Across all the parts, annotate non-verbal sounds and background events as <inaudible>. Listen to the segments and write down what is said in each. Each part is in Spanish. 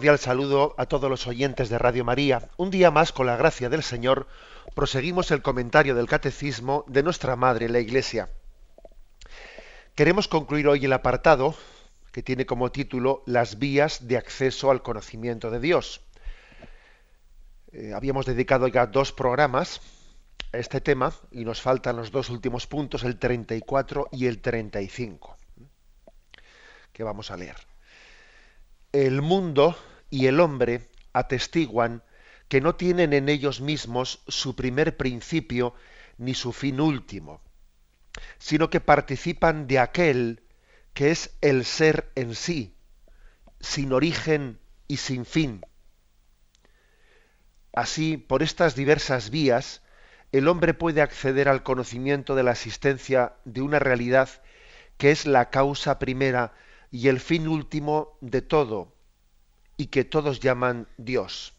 Cordial saludo a todos los oyentes de Radio María. Un día más, con la gracia del Señor, proseguimos el comentario del Catecismo de nuestra Madre, la Iglesia. Queremos concluir hoy el apartado que tiene como título Las vías de acceso al conocimiento de Dios. Eh, habíamos dedicado ya dos programas a este tema y nos faltan los dos últimos puntos, el 34 y el 35, que vamos a leer el mundo y el hombre atestiguan que no tienen en ellos mismos su primer principio ni su fin último, sino que participan de aquel que es el ser en sí, sin origen y sin fin. Así, por estas diversas vías, el hombre puede acceder al conocimiento de la existencia de una realidad que es la causa primera y el fin último de todo, y que todos llaman Dios.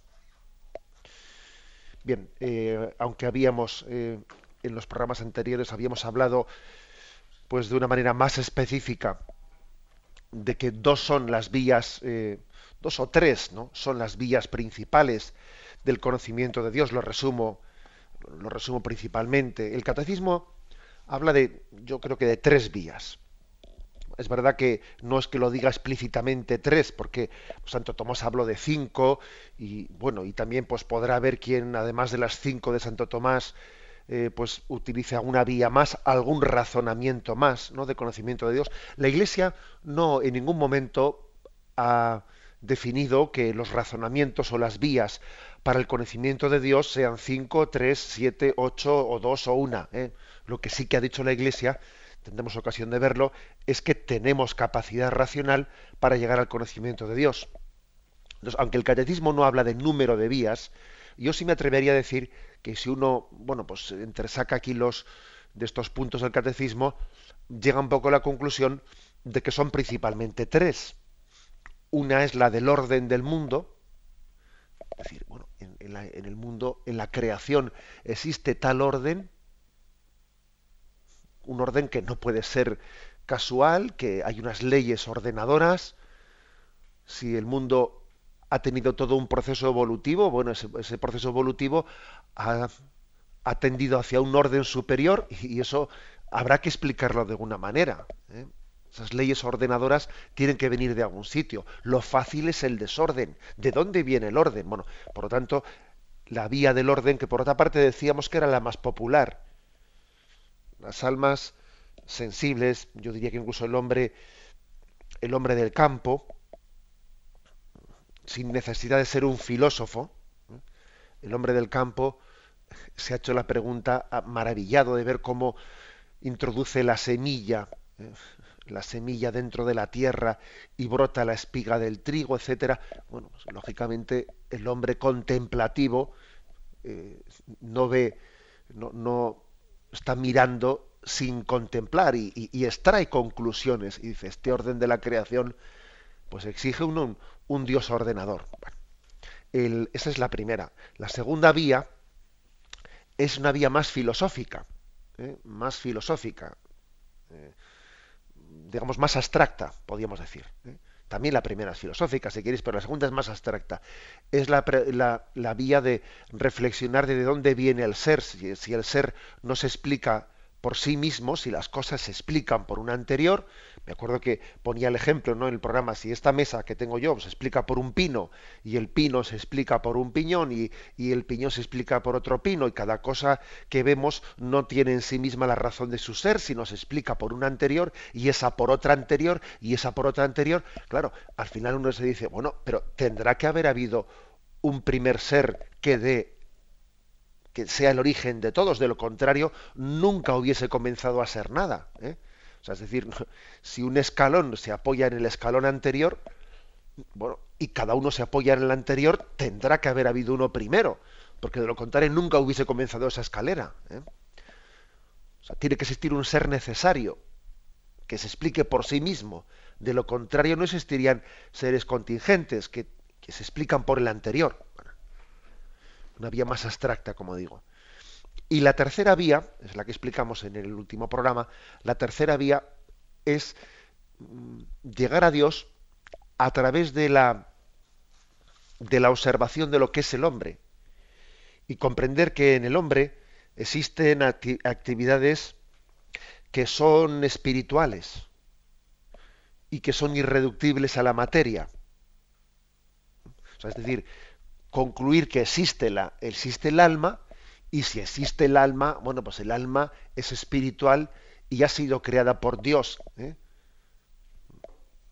Bien, eh, aunque habíamos eh, en los programas anteriores habíamos hablado pues de una manera más específica de que dos son las vías, eh, dos o tres, ¿no? Son las vías principales del conocimiento de Dios. Lo resumo, lo resumo principalmente. El catecismo habla de, yo creo que de tres vías. Es verdad que no es que lo diga explícitamente tres, porque Santo Tomás habló de cinco, y bueno, y también pues podrá haber quien, además de las cinco de Santo Tomás, eh, pues utilice alguna vía más, algún razonamiento más, ¿no? de conocimiento de Dios. La Iglesia no en ningún momento ha definido que los razonamientos o las vías para el conocimiento de Dios sean cinco, tres, siete, ocho o dos o una. ¿eh? Lo que sí que ha dicho la Iglesia tendremos ocasión de verlo, es que tenemos capacidad racional para llegar al conocimiento de Dios. Entonces, aunque el catecismo no habla de número de vías, yo sí me atrevería a decir que si uno, bueno, pues entresaca aquí los de estos puntos del catecismo, llega un poco a la conclusión de que son principalmente tres. Una es la del orden del mundo, es decir, bueno, en, en el mundo, en la creación, existe tal orden un orden que no puede ser casual, que hay unas leyes ordenadoras. Si el mundo ha tenido todo un proceso evolutivo, bueno, ese, proceso evolutivo ha, tendido hacia un orden superior y, eso habrá que explicarlo de alguna manera. ¿eh? Esas leyes ordenadoras tienen que venir de algún sitio. Lo fácil es el desorden. ¿De dónde viene el orden? Bueno, por lo tanto, la vía del orden, que por otra parte decíamos que era la más popular, las almas sensibles, yo diría que incluso el hombre, el hombre del campo, sin necesidad de ser un filósofo, el hombre del campo se ha hecho la pregunta maravillado de ver cómo introduce la semilla, ¿eh? la semilla dentro de la tierra y brota la espiga del trigo, etcétera. Bueno, pues, lógicamente el hombre contemplativo eh, no ve, no, está mirando sin contemplar y, extrae conclusiones y dice, este orden de la creación pues exige un, un, Dios ordenador. esa es la primera. La segunda vía es una vía más filosófica, ¿eh? más filosófica, eh, digamos más abstracta, podríamos decir. ¿eh? También la primera es filosófica, si queréis, pero la segunda es más abstracta. Es la, la, vía de reflexionar de dónde viene el ser, si, si, el ser no se explica por sí mismo, si las cosas se explican por una anterior, me acuerdo que ponía el ejemplo ¿no? en el programa, si esta mesa que tengo yo se explica por un pino y el pino se explica por un piñón y, y, el piñón se explica por otro pino y cada cosa que vemos no tiene en sí misma la razón de su ser, sino se explica por una anterior y esa por otra anterior y esa por otra anterior, claro, al final uno se dice, bueno, pero tendrá que haber habido un primer ser que dé que sea el origen de todos, de lo contrario, nunca hubiese comenzado a ser nada. ¿eh? O sea, es decir, <laughs> si un escalón se apoya en el escalón anterior, bueno, y cada uno se apoya en el anterior, tendrá que haber habido uno primero, porque de lo contrario nunca hubiese comenzado esa escalera. ¿eh? O sea, tiene que existir un ser necesario que se explique por sí mismo. De lo contrario no existirían seres contingentes que, que se explican por el anterior. Una vía más abstracta, como digo. Y la tercera vía, es la que explicamos en el último programa, la tercera vía es mm, llegar a Dios a través de la, de la observación de lo que es el hombre y comprender que en el hombre existen actividades que son espirituales y que son irreductibles a la materia. es decir, concluir que existe, la, existe el alma y si existe el alma, bueno, pues el alma es espiritual y ha sido creada por Dios. ¿eh?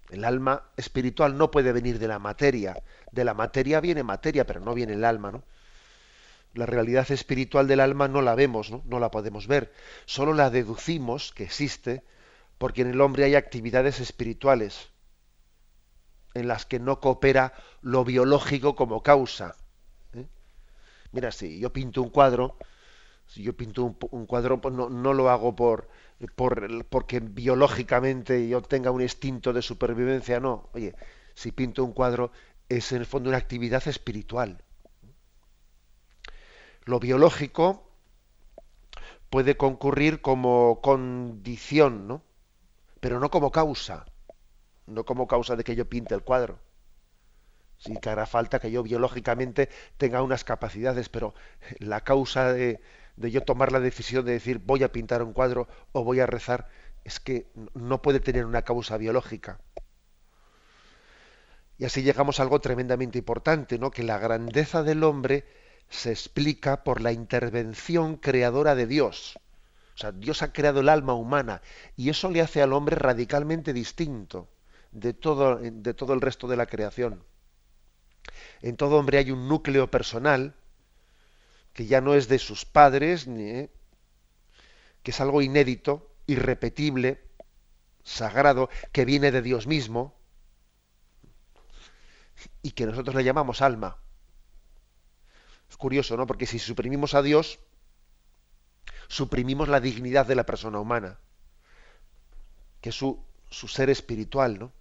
El alma espiritual no puede venir de la materia. De la materia viene materia, pero no viene el alma, ¿no? La realidad espiritual del alma no la vemos, ¿no? no la podemos ver. Solo la deducimos que existe porque en el hombre hay actividades espirituales en las que no coopera lo biológico como causa. ¿eh? Mira, si yo pinto un cuadro, si yo pinto un, cuadro, pues no, no, lo hago por, por, porque biológicamente yo tenga un instinto de supervivencia, no. Oye, si pinto un cuadro es en el fondo una actividad espiritual. Lo biológico puede concurrir como condición, ¿no? Pero no como causa. No como causa de que yo pinte el cuadro. Sí que hará falta que yo biológicamente tenga unas capacidades, pero la causa de, de yo tomar la decisión de decir voy a pintar un cuadro o voy a rezar, es que no puede tener una causa biológica. Y así llegamos a algo tremendamente importante, ¿no? Que la grandeza del hombre se explica por la intervención creadora de Dios. O sea, Dios ha creado el alma humana y eso le hace al hombre radicalmente distinto de todo, de todo el resto de la creación. En todo hombre hay un núcleo personal que ya no es de sus padres, ni, que es algo inédito, irrepetible, sagrado, que viene de Dios mismo y que nosotros le llamamos alma. Es curioso, ¿no? Porque si suprimimos a Dios, suprimimos la dignidad de la persona humana, que es su, su ser espiritual, ¿no?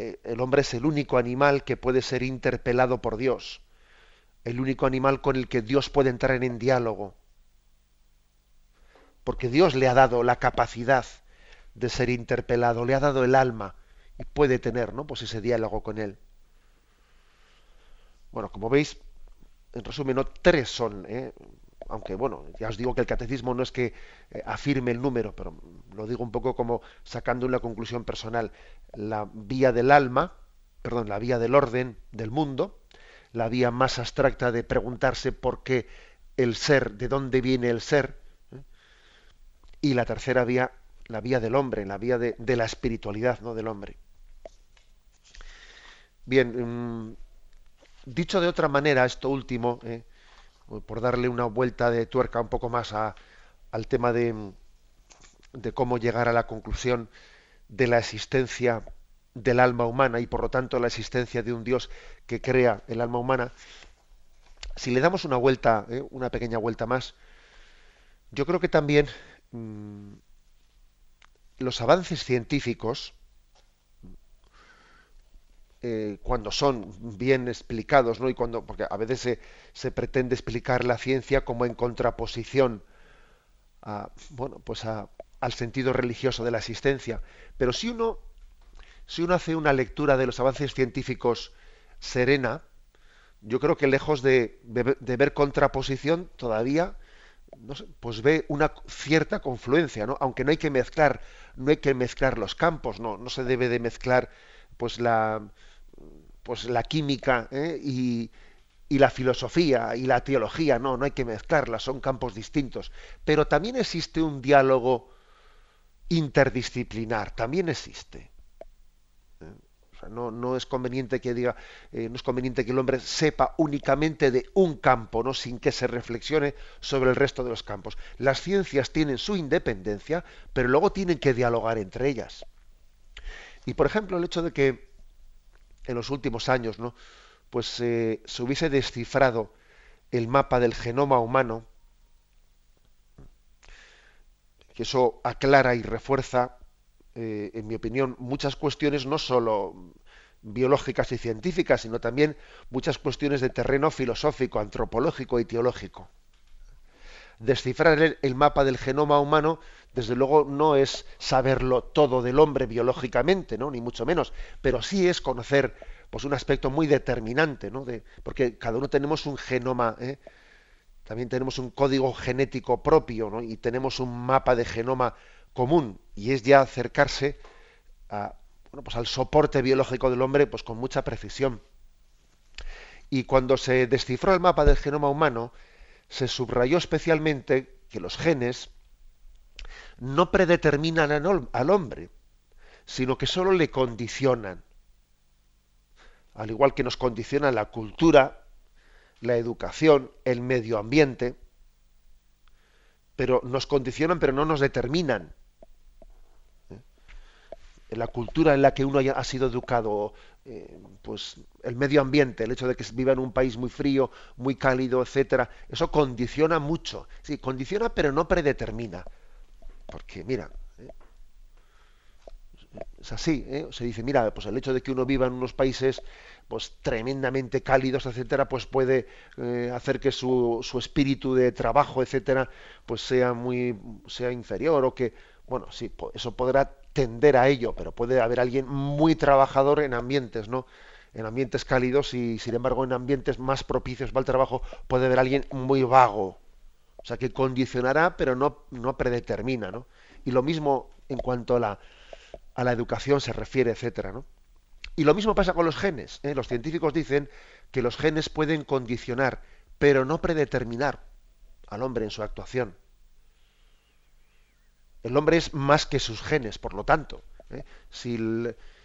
Eh, el hombre es el único animal que puede ser interpelado por Dios, el único animal con el que Dios puede entrar en diálogo, porque Dios le ha dado la capacidad de ser interpelado, le ha dado el alma y puede tener, ¿no? Pues ese diálogo con él. Bueno, como veis, en resumen, no tres son, ¿eh? Aunque bueno, ya os digo que el catecismo no es que eh, afirme el número, pero lo digo un poco como sacando una conclusión personal. La vía del alma, perdón, la vía del orden del mundo, la vía más abstracta de preguntarse por qué el ser, de dónde viene el ser, ¿eh? y la tercera vía, la vía del hombre, la vía de, la espiritualidad ¿no? del hombre. Bien, mm, Dicho de otra manera, esto último, eh, por darle una vuelta de tuerca un poco más al tema de, cómo llegar a la conclusión de la existencia del alma humana y por lo tanto la existencia de un Dios que crea el alma humana, si le damos una vuelta, eh, una pequeña vuelta más, yo creo que también mm, los avances científicos eh, cuando son bien explicados, ¿no? Y cuando, porque a veces se, pretende explicar la ciencia como en contraposición a, bueno, pues al sentido religioso de la existencia. Pero si uno, si uno hace una lectura de los avances científicos serena, yo creo que lejos de, ver contraposición todavía pues ve una cierta confluencia, ¿no? Aunque no hay que mezclar, no hay que mezclar los campos, no, no se debe de mezclar pues la, pues la química ¿eh? y, y, la filosofía y la teología, no, no hay que mezclarlas, son campos distintos. Pero también existe un diálogo interdisciplinar, también existe. no, no, es conveniente que diga, eh, no es conveniente que el hombre sepa únicamente de un campo, ¿no? sin que se reflexione sobre el resto de los campos. Las ciencias tienen su independencia, pero luego tienen que dialogar entre ellas. Y por ejemplo, el hecho de que en los últimos años, ¿no? Pues eh, se hubiese descifrado el mapa del genoma humano, que eso aclara y refuerza, eh, en mi opinión, muchas cuestiones no sólo biológicas y científicas, sino también muchas cuestiones de terreno filosófico, antropológico y teológico. Descifrar el, mapa del genoma humano desde luego no es saberlo todo del hombre biológicamente, ¿no? ni mucho menos, pero sí es conocer pues un aspecto muy determinante, ¿no? De, porque cada uno tenemos un genoma, ¿eh? también tenemos un código genético propio, ¿no? y tenemos un mapa de genoma común, y es ya acercarse a, bueno, pues al soporte biológico del hombre pues con mucha precisión. Y cuando se descifró el mapa del genoma humano, se subrayó especialmente que los genes no predeterminan al hombre, sino que sólo le condicionan. Al igual que nos condiciona la cultura, la educación, el medio ambiente, pero nos condicionan pero no nos determinan. La cultura en la que uno ha sido educado, eh, pues el medio ambiente, el hecho de que viva en un país muy frío, muy cálido, etcétera, eso condiciona mucho. Sí, condiciona pero no predetermina. Porque, mira, ¿eh? es así, ¿eh? se dice, mira, pues el hecho de que uno viva en unos países pues tremendamente cálidos, etcétera, pues puede eh, hacer que su, su, espíritu de trabajo, etcétera, pues sea muy sea inferior o que, bueno, sí, eso podrá tender a ello, pero puede haber alguien muy trabajador en ambientes, ¿no? En ambientes cálidos y, sin embargo, en ambientes más propicios para el trabajo puede haber alguien muy vago, o sea, que condicionará, pero no, no predetermina, ¿no? Y lo mismo en cuanto a la, a la educación se refiere, etcétera, ¿no? Y lo mismo pasa con los genes. ¿eh? Los científicos dicen que los genes pueden condicionar, pero no predeterminar al hombre en su actuación. El hombre es más que sus genes, por lo tanto. ¿eh? Si,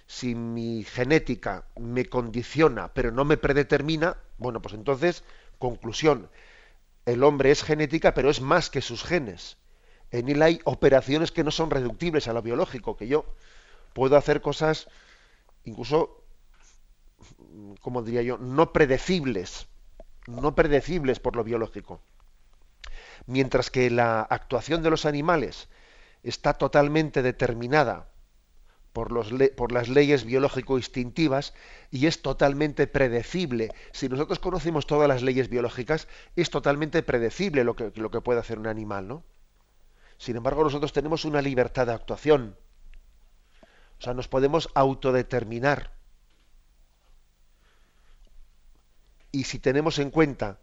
si mi genética me condiciona, pero no me predetermina, bueno, pues entonces, conclusión, el hombre es genética, pero es más que sus genes. En él hay operaciones que no son reductibles a lo biológico, que yo puedo hacer cosas incluso, como diría yo, no predecibles, no predecibles por lo biológico. Mientras que la actuación de los animales está totalmente determinada por, los por las leyes biológico-instintivas y es totalmente predecible. Si nosotros conocemos todas las leyes biológicas, es totalmente predecible lo que, lo que puede hacer un animal, ¿no? Sin embargo, nosotros tenemos una libertad de actuación. O sea, nos podemos autodeterminar. Y si tenemos en cuenta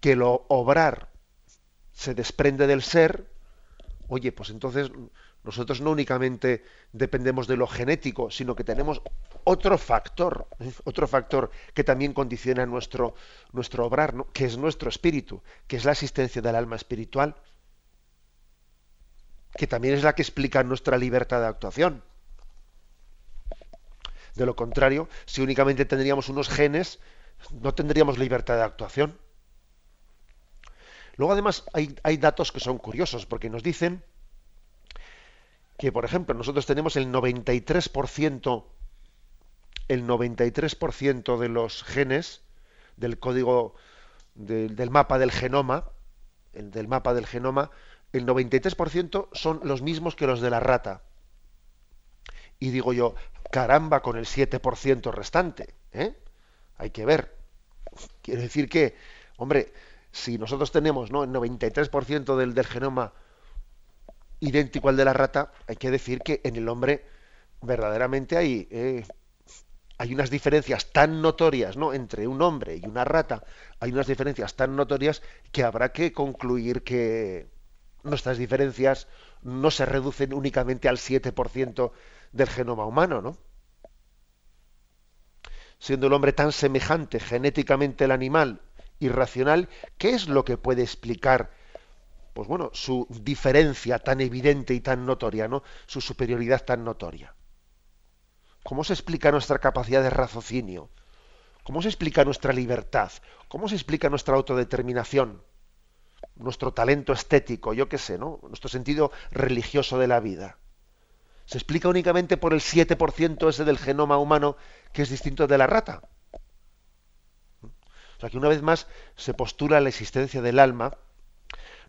que lo obrar se desprende del ser, oye, pues entonces nosotros no únicamente dependemos de lo genético, sino que tenemos otro factor, <laughs> otro factor que también condiciona nuestro, nuestro obrar, que es nuestro espíritu, que es la existencia del alma espiritual, que también es la que explica nuestra libertad de actuación. De lo contrario, si únicamente tendríamos unos genes, no tendríamos libertad de actuación. Luego además hay, datos que son curiosos, porque nos dicen que, por ejemplo, nosotros tenemos el 93%, el 93% de los genes del código del mapa del genoma, el, del mapa del genoma, el 93% son los mismos que los de la rata. Y digo yo, caramba con el 7% restante. ¿eh? Hay que ver. Quiere decir que, hombre, si nosotros tenemos ¿no? el 93% del, del genoma idéntico al de la rata, hay que decir que en el hombre verdaderamente hay, eh, hay unas diferencias tan notorias ¿no? entre un hombre y una rata, hay unas diferencias tan notorias que habrá que concluir que nuestras diferencias no se reducen únicamente al 7% del genoma humano, ¿no? Siendo el hombre tan semejante genéticamente al animal irracional, ¿qué es lo que puede explicar pues bueno, su diferencia tan evidente y tan notoria, ¿no? Su superioridad tan notoria. ¿Cómo se explica nuestra capacidad de raciocinio? ¿Cómo se explica nuestra libertad? ¿Cómo se explica nuestra autodeterminación? Nuestro talento estético, yo qué sé, ¿no? Nuestro sentido religioso de la vida. se explica únicamente por el 7% ese del genoma humano que es distinto de la rata. O sea que una vez más se postula la existencia del alma,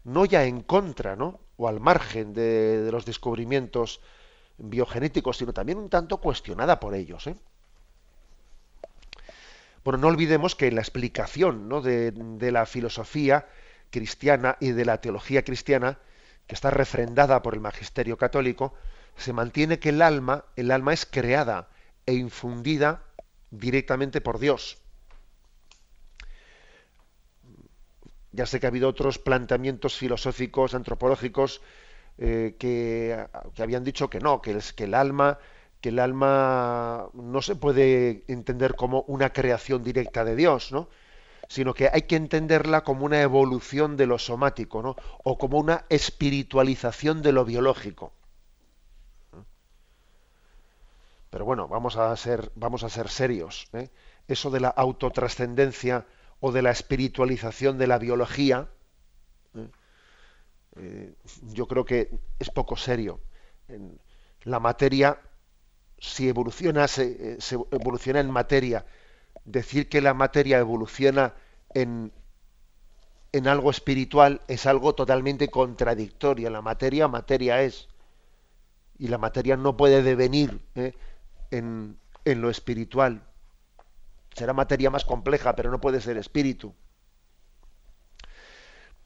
no ya en contra, ¿no? o al margen de, los descubrimientos biogenéticos, sino también un tanto cuestionada por ellos. ¿eh? Bueno, no olvidemos que en la explicación de, de, la filosofía cristiana y de la teología cristiana, que está refrendada por el magisterio católico, se mantiene que el alma, el alma es creada e infundida directamente por Dios. Ya sé que ha habido otros planteamientos filosóficos, antropológicos, eh, que, habían dicho que no, que, el alma que el alma no se puede entender como una creación directa de Dios, ¿no? sino que hay que entenderla como una evolución de lo somático, ¿no? o como una espiritualización de lo biológico. Pero bueno, vamos a ser, vamos a ser serios. ¿eh? Eso de la autotrascendencia o de la espiritualización de la biología, ¿eh? Eh, yo creo que es poco serio. la materia, si evoluciona, se, evoluciona en materia. Decir que la materia evoluciona en, en algo espiritual es algo totalmente contradictorio. La materia, materia es. Y la materia no puede devenir en, lo espiritual. Será materia más compleja, pero no puede ser espíritu.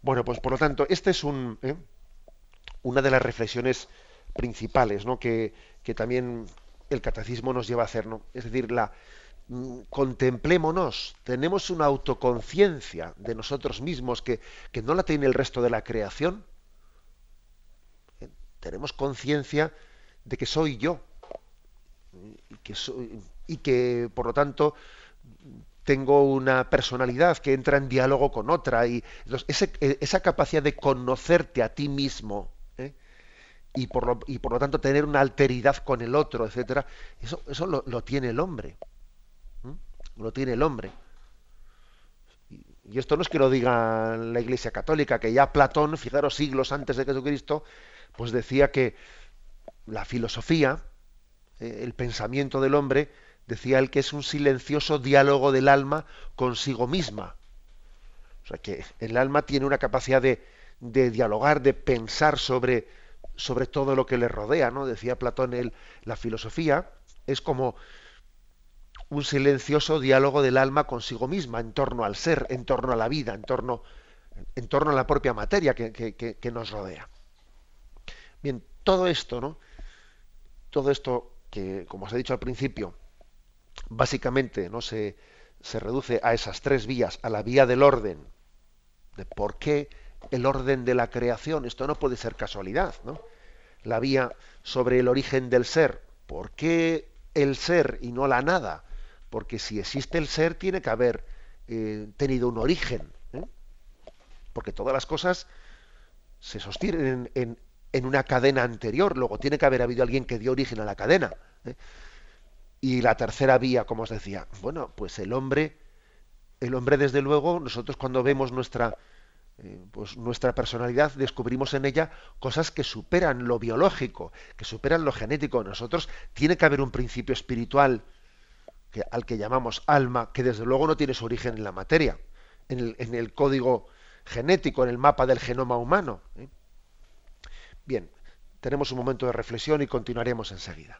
Bueno, pues por lo tanto, esta es ¿eh? una de las reflexiones principales ¿no? que, también el catecismo nos lleva a hacer. ¿no? Es decir, la, mm, contemplémonos, tenemos una autoconciencia de nosotros mismos que, que, no la tiene el resto de la creación. ¿Eh? Tenemos conciencia de que soy yo, y que, y que por lo tanto tengo una personalidad que entra en diálogo con otra y esa capacidad de conocerte a ti mismo ¿eh? y, por lo, y por lo tanto tener una alteridad con el otro, etcétera, eso, eso lo, tiene el hombre. Lo tiene el hombre. Y esto no es que lo diga la Iglesia Católica, que ya Platón, fijaros siglos antes de Jesucristo, pues decía que la filosofía, eh, el pensamiento del hombre, decía él que es un silencioso diálogo del alma consigo misma. O sea que el alma tiene una capacidad de, dialogar, de pensar sobre, sobre, todo lo que le rodea, ¿no? Decía Platón, el, la filosofía es como un silencioso diálogo del alma consigo misma, en torno al ser, en torno a la vida, en torno, en torno a la propia materia que, que nos rodea. Bien, todo esto, ¿no? Todo esto que, como os he dicho al principio, básicamente no se, se reduce a esas tres vías, a la vía del orden, de por qué el orden de la creación, esto no puede ser casualidad, ¿no? La vía sobre el origen del ser, ¿por qué el ser y no la nada? Porque si existe el ser tiene que haber eh, tenido un origen, ¿eh? porque todas las cosas se sostienen en, en una cadena anterior, luego tiene que haber habido alguien que dio origen a la cadena. ¿eh? Y la tercera vía, como os decía, bueno, pues el hombre, el hombre desde luego, nosotros cuando vemos nuestra, eh, pues nuestra personalidad, descubrimos en ella cosas que superan lo biológico, que superan lo genético. Nosotros tiene que haber un principio espiritual al que llamamos alma, que desde luego no tiene su origen en la materia, en el, en el código genético, en el mapa del genoma humano. ¿eh? Bien, tenemos un momento de reflexión y continuaremos enseguida.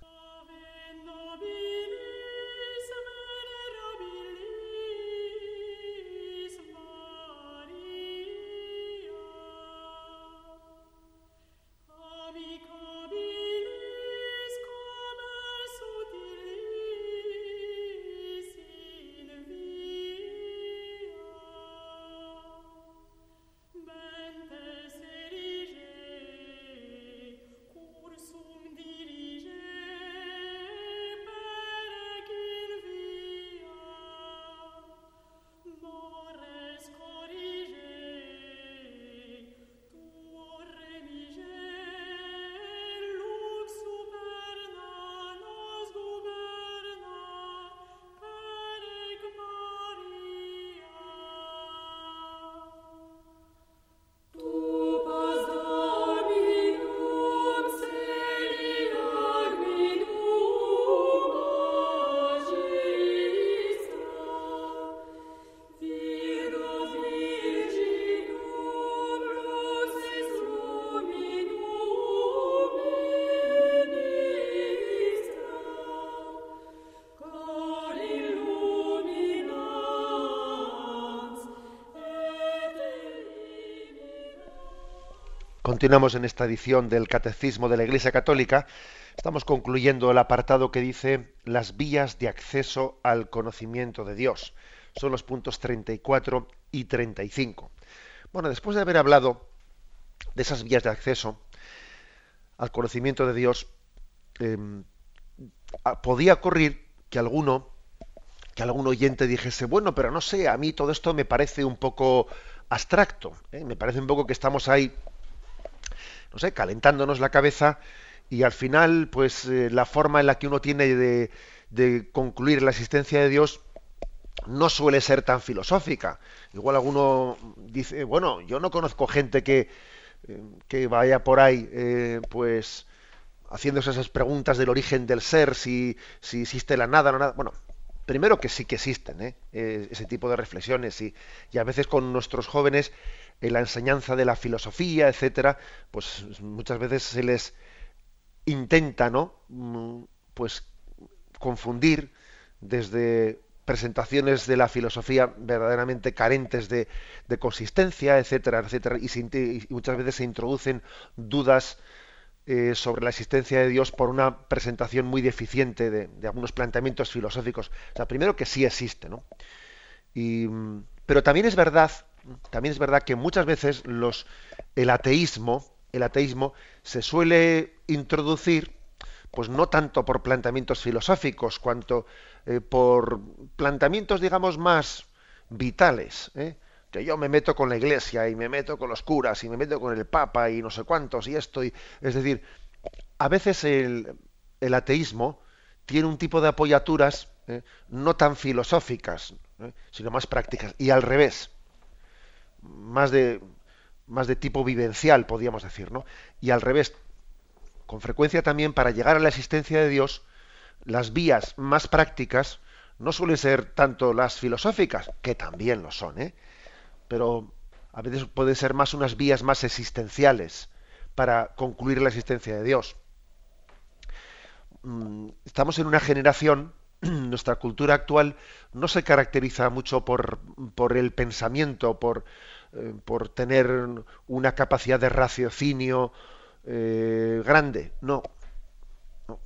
Continuamos en esta edición del Catecismo de la Iglesia Católica. Estamos concluyendo el apartado que dice las vías de acceso al conocimiento de Dios. Son los puntos 34 y 35. Bueno, después de haber hablado de esas vías de acceso al conocimiento de Dios, em, podía ocurrir que alguno, que algún oyente dijese, bueno, pero no sé, a mí todo esto me parece un poco abstracto, ¿eh? me parece un poco que estamos ahí no sé, calentándonos la cabeza y al final, pues eh, la forma en la que uno tiene de, concluir la existencia de Dios no suele ser tan filosófica. Igual alguno dice, bueno, yo no conozco gente que, eh, que vaya por ahí, eh, pues haciéndose esas preguntas del origen del ser, si, si existe la nada o no nada. Bueno, primero que sí que existen ese tipo de reflexiones y, a veces con nuestros jóvenes en la enseñanza de la filosofía, etcétera, pues muchas veces se les intenta, ¿no? Mm, pues confundir desde presentaciones de la filosofía verdaderamente carentes de, consistencia, etcétera, etcétera, y, muchas veces se introducen dudas eh, sobre la existencia de Dios por una presentación muy deficiente de, algunos planteamientos filosóficos. O sea, primero que sí existe, ¿no? Mm, pero también es verdad también es verdad que muchas veces los, el ateísmo, el ateísmo se suele introducir, pues no tanto por planteamientos filosóficos, cuanto eh, por planteamientos, digamos, más vitales. ¿eh? Que yo me meto con la iglesia y me meto con los curas y me meto con el papa y no sé cuántos y esto. Y, es decir, a veces el, el ateísmo tiene un tipo de apoyaturas ¿eh? no tan filosóficas, sino más prácticas. Y al revés más de, más de tipo vivencial, podríamos decir, ¿no? Y al revés, con frecuencia también para llegar a la existencia de Dios, las vías más prácticas no suelen ser tanto las filosóficas, que también lo son, ¿eh? Pero a veces pueden ser más unas vías más existenciales para concluir la existencia de Dios. Mm, estamos en una generación, <clears throat> nuestra cultura actual no se caracteriza mucho por, por el pensamiento, por, eh, por tener una capacidad de raciocinio eh, grande. No.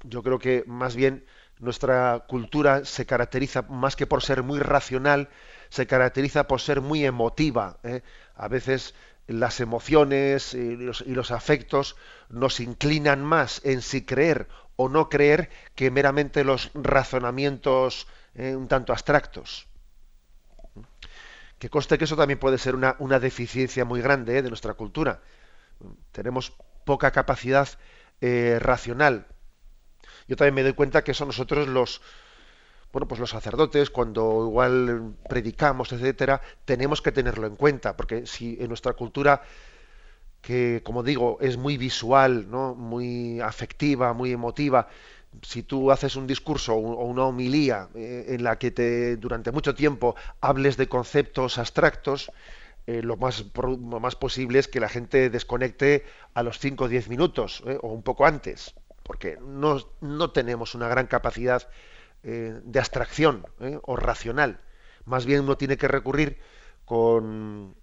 Yo creo que más bien nuestra cultura se caracteriza más que por ser muy racional, se caracteriza por ser muy emotiva. ¿eh? A veces las emociones y los, afectos nos inclinan más en si creer o no creer que meramente los razonamientos un tanto abstractos. Que coste que eso también puede ser una, deficiencia muy grande ¿eh? de nuestra cultura. Tenemos poca capacidad eh, racional. Yo también me doy cuenta que son nosotros los, bueno, pues los sacerdotes, cuando igual predicamos, etcétera, tenemos que tenerlo en cuenta, porque si en nuestra cultura, que como digo, es muy visual, ¿no? muy afectiva, muy emotiva, si tú haces un discurso o una homilía eh, en la que te, durante mucho tiempo hables de conceptos abstractos, eh, lo, más, más posible es que la gente desconecte a los 5 o 10 minutos eh, o un poco antes, porque no, no tenemos una gran capacidad de abstracción o racional. Más bien uno tiene que recurrir con,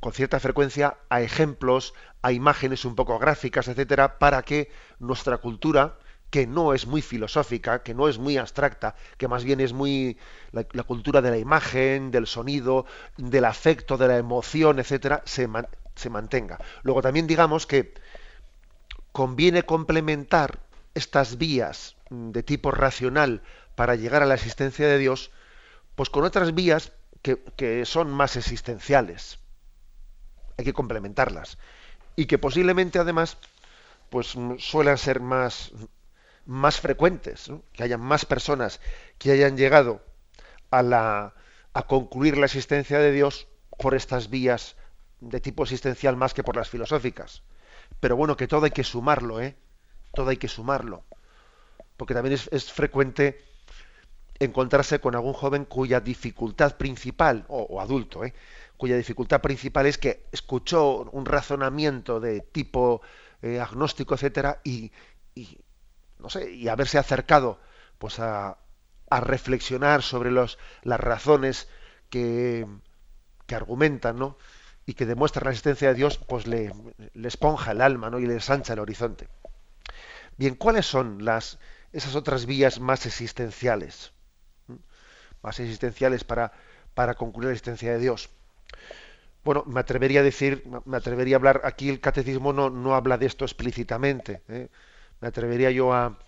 con cierta frecuencia a ejemplos, a imágenes un poco gráficas, etcétera, para que nuestra cultura, que no es muy filosófica, que no es muy abstracta, que más bien es muy la, cultura de la imagen, del sonido, del afecto, de la emoción, etcétera, se, se mantenga. Luego también digamos que conviene complementar estas vías de tipo racional para llegar a la existencia de Dios, pues con otras vías que, que son más existenciales. Hay que complementarlas. Y que posiblemente además pues suelen ser más más frecuentes, que haya más personas que hayan llegado a, la, a concluir la existencia de Dios por estas vías de tipo existencial más que por las filosóficas. Pero bueno, que todo hay que sumarlo, ¿eh? Todo hay que sumarlo. Porque también es, frecuente encontrarse con algún joven cuya dificultad principal, o, adulto, ¿eh? cuya dificultad principal es que escuchó un razonamiento de tipo eh, agnóstico, etcétera, y, no sé, y haberse acercado pues a, a reflexionar sobre los, las razones que, que argumentan, ¿no? y que demuestra la existencia de Dios, pues le, esponja el alma ¿no? y le ensancha el horizonte. Bien, ¿cuáles son las, esas otras vías más existenciales? Más existenciales para, para concluir la existencia de Dios. Bueno, me atrevería a decir, me atrevería a hablar, aquí el catecismo no, no habla de esto explícitamente, ¿eh? me atrevería yo a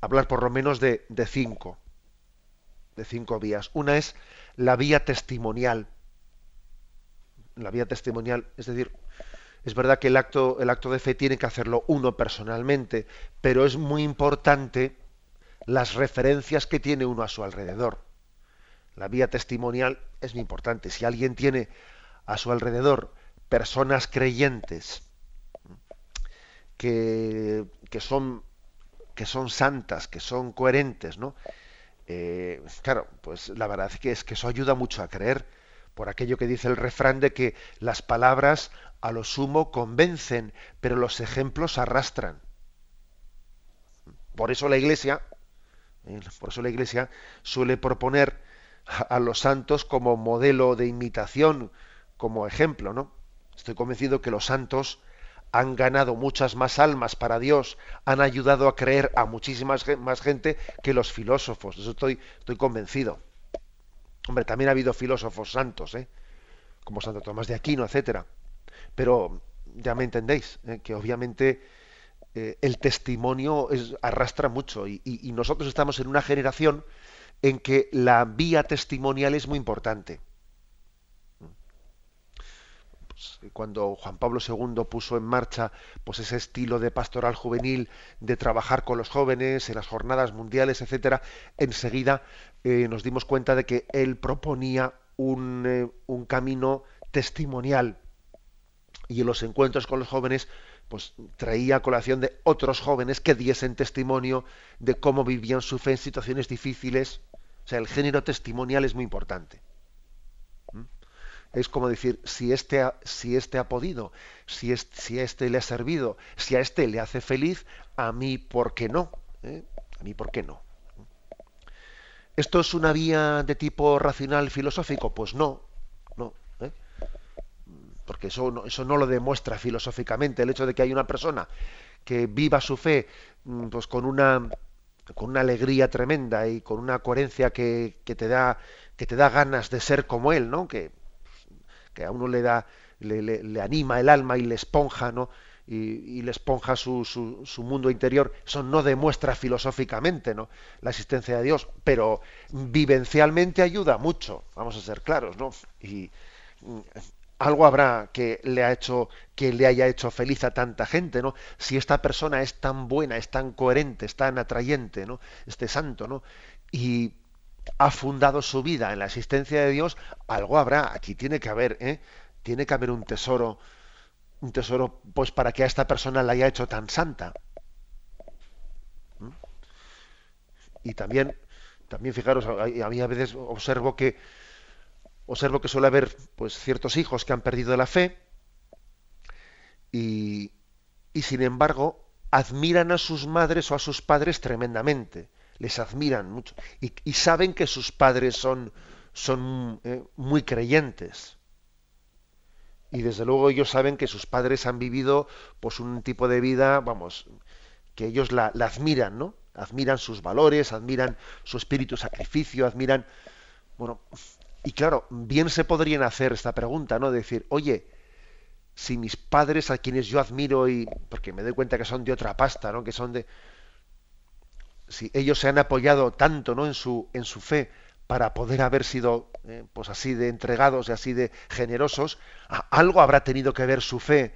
hablar por lo menos de, de cinco, de cinco vías. Una es la vía testimonial, la vía testimonial, es decir, es verdad que el acto, el acto de fe tiene que hacerlo uno personalmente, pero es muy importante las referencias que tiene uno a su alrededor. La vía testimonial es muy importante. Si alguien tiene a su alrededor personas creyentes que, que son que son santas, que son coherentes, ¿no? Eh, claro, pues la verdad es que es que eso ayuda mucho a creer por aquello que dice el refrán de que las palabras a lo sumo convencen, pero los ejemplos arrastran. Por eso la Iglesia, por eso la Iglesia suele proponer a, los santos como modelo de imitación, como ejemplo, ¿no? Estoy convencido que los santos han ganado muchas más almas para Dios, han ayudado a creer a muchísimas más gente que los filósofos. Eso estoy, estoy convencido. Hombre, también ha habido filósofos santos, ¿eh? como Santo Tomás de Aquino, etcétera. Pero ya me entendéis, ¿eh? que obviamente eh, el testimonio arrastra mucho y, nosotros estamos en una generación en que la vía testimonial es muy importante. Pues, cuando Juan Pablo II puso en marcha pues ese estilo de pastoral juvenil de trabajar con los jóvenes en las jornadas mundiales etcétera enseguida eh, nos dimos cuenta de que él proponía un, eh, un, camino testimonial y en los encuentros con los jóvenes pues traía colación de otros jóvenes que diesen testimonio de cómo vivían su fe en situaciones difíciles. O sea, el género testimonial es muy importante. ¿Mm? Es como decir, si este ha, si este ha podido, si, a este le ha servido, si a este le hace feliz, a mí, ¿por qué no? ¿Eh? A mí, ¿por qué no? ¿Esto es una vía de tipo racional filosófico? Pues no. Porque eso no, eso no lo demuestra filosóficamente. El hecho de que hay una persona que viva su fe mm, pues con una con una alegría tremenda y con una coherencia que, te da que te da ganas de ser como él, ¿no? Que, que a uno le da le, anima el alma y le esponja, ¿no? y, le esponja su, su, mundo interior, eso no demuestra filosóficamente ¿no? la existencia de Dios, pero vivencialmente ayuda mucho, vamos a ser claros, ¿no? Y mm, algo habrá que le ha hecho que le haya hecho feliz a tanta gente, ¿no? Si esta persona es tan buena, es tan coherente, es tan atrayente, ¿no? Este santo, ¿no? Y ha fundado su vida en la existencia de Dios, algo habrá. Aquí tiene que haber, ¿eh? Tiene que haber un tesoro un tesoro pues para que a esta persona la haya hecho tan santa. ¿Mm? Y también, también fijaros, a mí a veces observo que observo que suele haber pues ciertos hijos que han perdido la fe y, y sin embargo admiran a sus madres o a sus padres tremendamente, les admiran mucho. Y, y saben que sus padres son, son eh, muy creyentes. Y desde luego ellos saben que sus padres han vivido pues un tipo de vida, vamos, que ellos la, admiran, ¿no? Admiran sus valores, admiran su espíritu sacrificio, admiran, bueno, y claro, bien se podrían hacer esta pregunta, ¿no? Decir, oye, si mis padres a quienes yo admiro y porque me doy cuenta que son de otra pasta, ¿no? Que son de si ellos se han apoyado tanto, ¿no? en su en su fe para poder haber sido eh, pues así de entregados y así de generosos, algo habrá tenido que ver su fe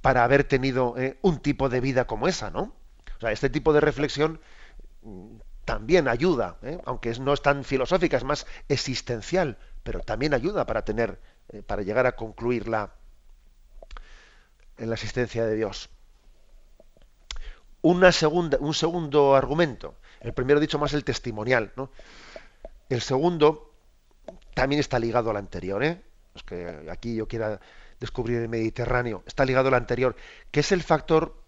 para haber tenido eh, un tipo de vida como esa, ¿no? O sea, este tipo de reflexión mm, también ayuda, ¿eh? aunque no es tan filosófica, es más existencial, pero también ayuda para tener, para llegar a concluir la, en la existencia de Dios. Un segundo argumento, el primero dicho más el testimonial, ¿no? El segundo también está ligado al anterior, ¿eh? Es que aquí yo quiera descubrir el Mediterráneo, está ligado al anterior, que es el factor,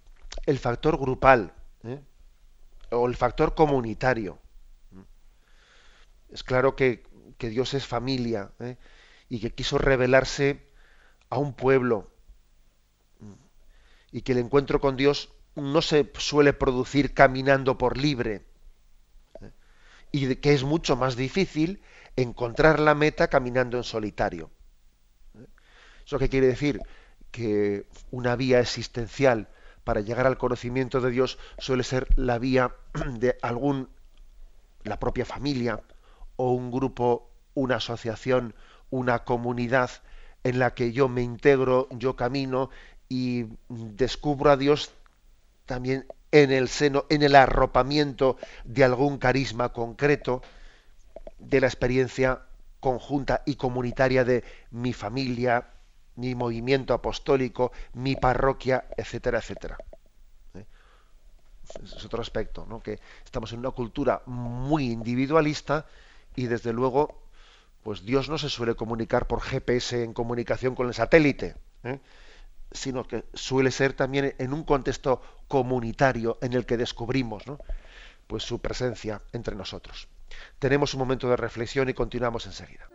el factor grupal, ¿eh? O el factor comunitario. Es claro que, Dios es familia ¿eh? y que quiso revelarse a un pueblo y que el encuentro con Dios no se suele producir caminando por libre ¿eh? y que es mucho más difícil encontrar la meta caminando en solitario. ¿eh? ¿Eso qué quiere decir? Que una vía existencial para llegar al conocimiento de Dios suele ser la vía <clears throat> de algún, la propia familia o un grupo, una asociación, una comunidad en la que yo me integro, yo camino y descubro a Dios también en el seno, en el arropamiento de algún carisma concreto de la experiencia conjunta y comunitaria de mi familia, mi movimiento apostólico, mi parroquia, etcétera, etcétera. ¿Eh? Es otro aspecto, ¿no? que estamos en una cultura muy individualista y desde luego, pues Dios no se suele comunicar por GPS en comunicación con el satélite, ¿eh? sino que suele ser también en un contexto comunitario en el que descubrimos pues su presencia entre nosotros. Tenemos un momento de reflexión y continuamos enseguida.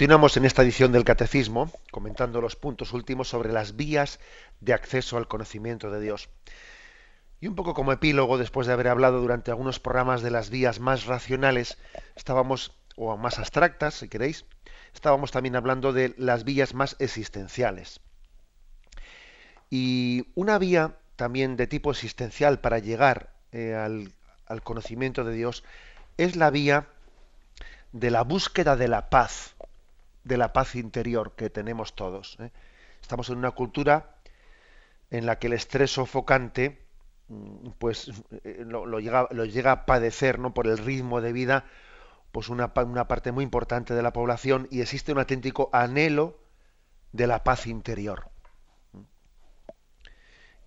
Continuamos en esta edición del Catecismo comentando los puntos últimos sobre las vías de acceso al conocimiento de Dios. Y un poco como epílogo, después de haber hablado durante algunos programas de las vías más racionales, estábamos, o más abstractas, si queréis, estábamos también hablando de las vías más existenciales. Y una vía también de tipo existencial para llegar eh, al, al conocimiento de Dios es la vía de la búsqueda de la paz de la paz interior que tenemos todos. ¿eh? Estamos en una cultura en la que el estrés sofocante mm, pues eh, lo, llega, lo, llega, a padecer ¿no? por el ritmo de vida pues una, una, parte muy importante de la población y existe un auténtico anhelo de la paz interior.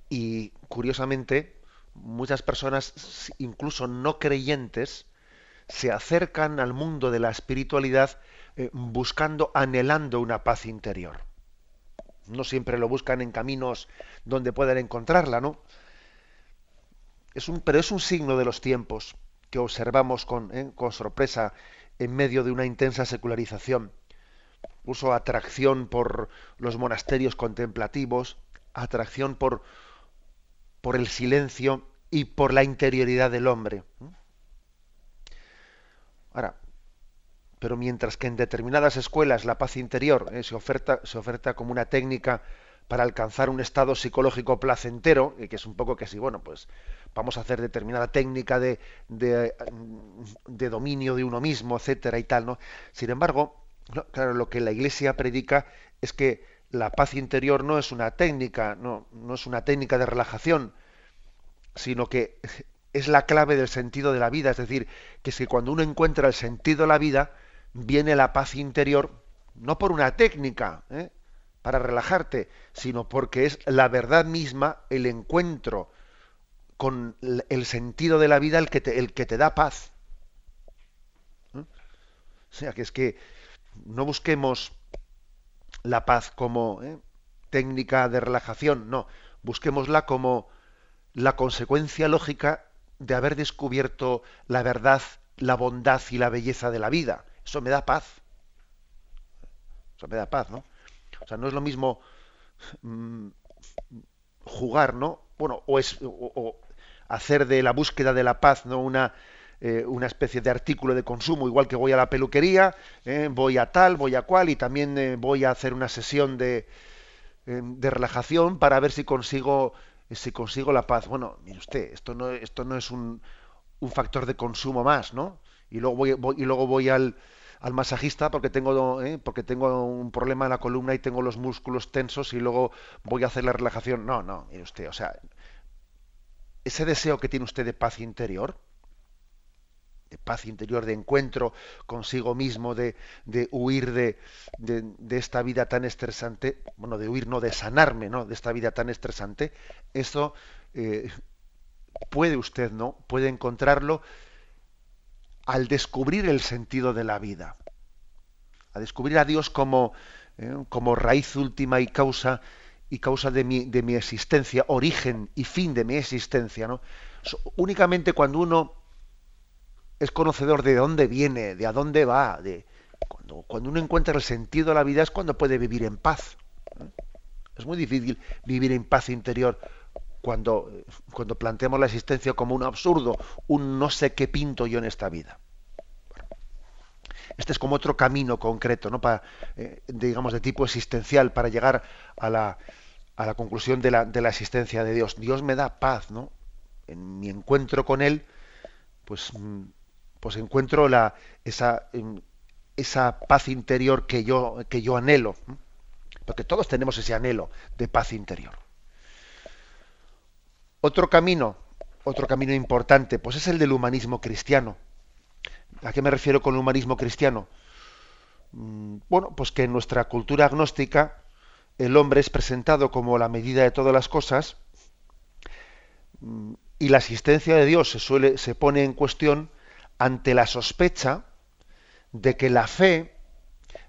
Y curiosamente, muchas personas, incluso no creyentes, se acercan al mundo de la espiritualidad eh, buscando, anhelando una paz interior. No siempre lo buscan en caminos donde puedan encontrarla, ¿no? Es un, pero es un signo de los tiempos que observamos con, eh, con sorpresa en medio de una intensa secularización. Uso atracción por los monasterios contemplativos, atracción por, por el silencio y por la interioridad del hombre. Ahora, pero mientras que en determinadas escuelas la paz interior eh, se, oferta, se oferta como una técnica para alcanzar un estado psicológico placentero, que es un poco que si, bueno, pues vamos a hacer determinada técnica de, de, de dominio de uno mismo, etcétera y tal, ¿no? Sin embargo, claro, lo que la Iglesia predica es que la paz interior no es una técnica, no, no es una técnica de relajación, sino que es la clave del sentido de la vida, es decir, que si cuando uno encuentra el sentido de la vida, viene la paz interior no por una técnica ¿eh? para relajarte, sino porque es la verdad misma, el encuentro con el sentido de la vida el que te, el que te da paz. ¿Eh? O sea, que es que no busquemos la paz como ¿eh? técnica de relajación, no, busquémosla como la consecuencia lógica de haber descubierto la verdad, la bondad y la belleza de la vida. Eso me da paz. Eso me da paz, ¿no? O sea, no es lo mismo mm, jugar, ¿no? Bueno, o, es, hacer de la búsqueda de la paz no una, eh, una especie de artículo de consumo, igual que voy a la peluquería, eh, voy a tal, voy a cual, y también eh, voy a hacer una sesión de, de relajación para ver si consigo, si consigo la paz. Bueno, mire usted, esto no, esto no es un, un factor de consumo más, ¿no? Y luego voy, y luego voy al, al masajista porque tengo, porque tengo un problema en la columna y tengo los músculos tensos y luego voy a hacer la relajación. No, no, mire usted, o sea, ese deseo que tiene usted de paz interior, de paz interior, de encuentro consigo mismo, de, huir de, de, esta vida tan estresante, bueno, de huir, no, de sanarme, ¿no? De esta vida tan estresante, eso eh, puede usted, ¿no? Puede encontrarlo al descubrir el sentido de la vida, a descubrir a Dios como, eh, como raíz última y causa y causa de mi, de mi existencia, origen y fin de mi existencia. ¿no? Únicamente cuando uno es conocedor de dónde viene, de a dónde va, de, cuando, cuando uno encuentra el sentido de la vida es cuando puede vivir en paz. Es muy difícil vivir en paz interior cuando, cuando planteamos la existencia como un absurdo, un no sé qué pinto yo en esta vida. Este es como otro camino concreto, ¿no? Para, eh, digamos, de tipo existencial, para llegar a la, a la conclusión de la, de la, existencia de Dios. Dios me da paz, ¿no? En mi encuentro con Él, pues, mm, pues encuentro la, esa, esa paz interior que yo, que yo anhelo. Porque todos tenemos ese anhelo de paz interior. Otro camino, otro camino importante, pues es el del humanismo cristiano. ¿A qué me refiero con el humanismo cristiano? Mm, bueno, pues que en nuestra cultura agnóstica el hombre es presentado como la medida de todas las cosas mm, y la existencia de Dios se, suele, se pone en cuestión ante la sospecha de que la fe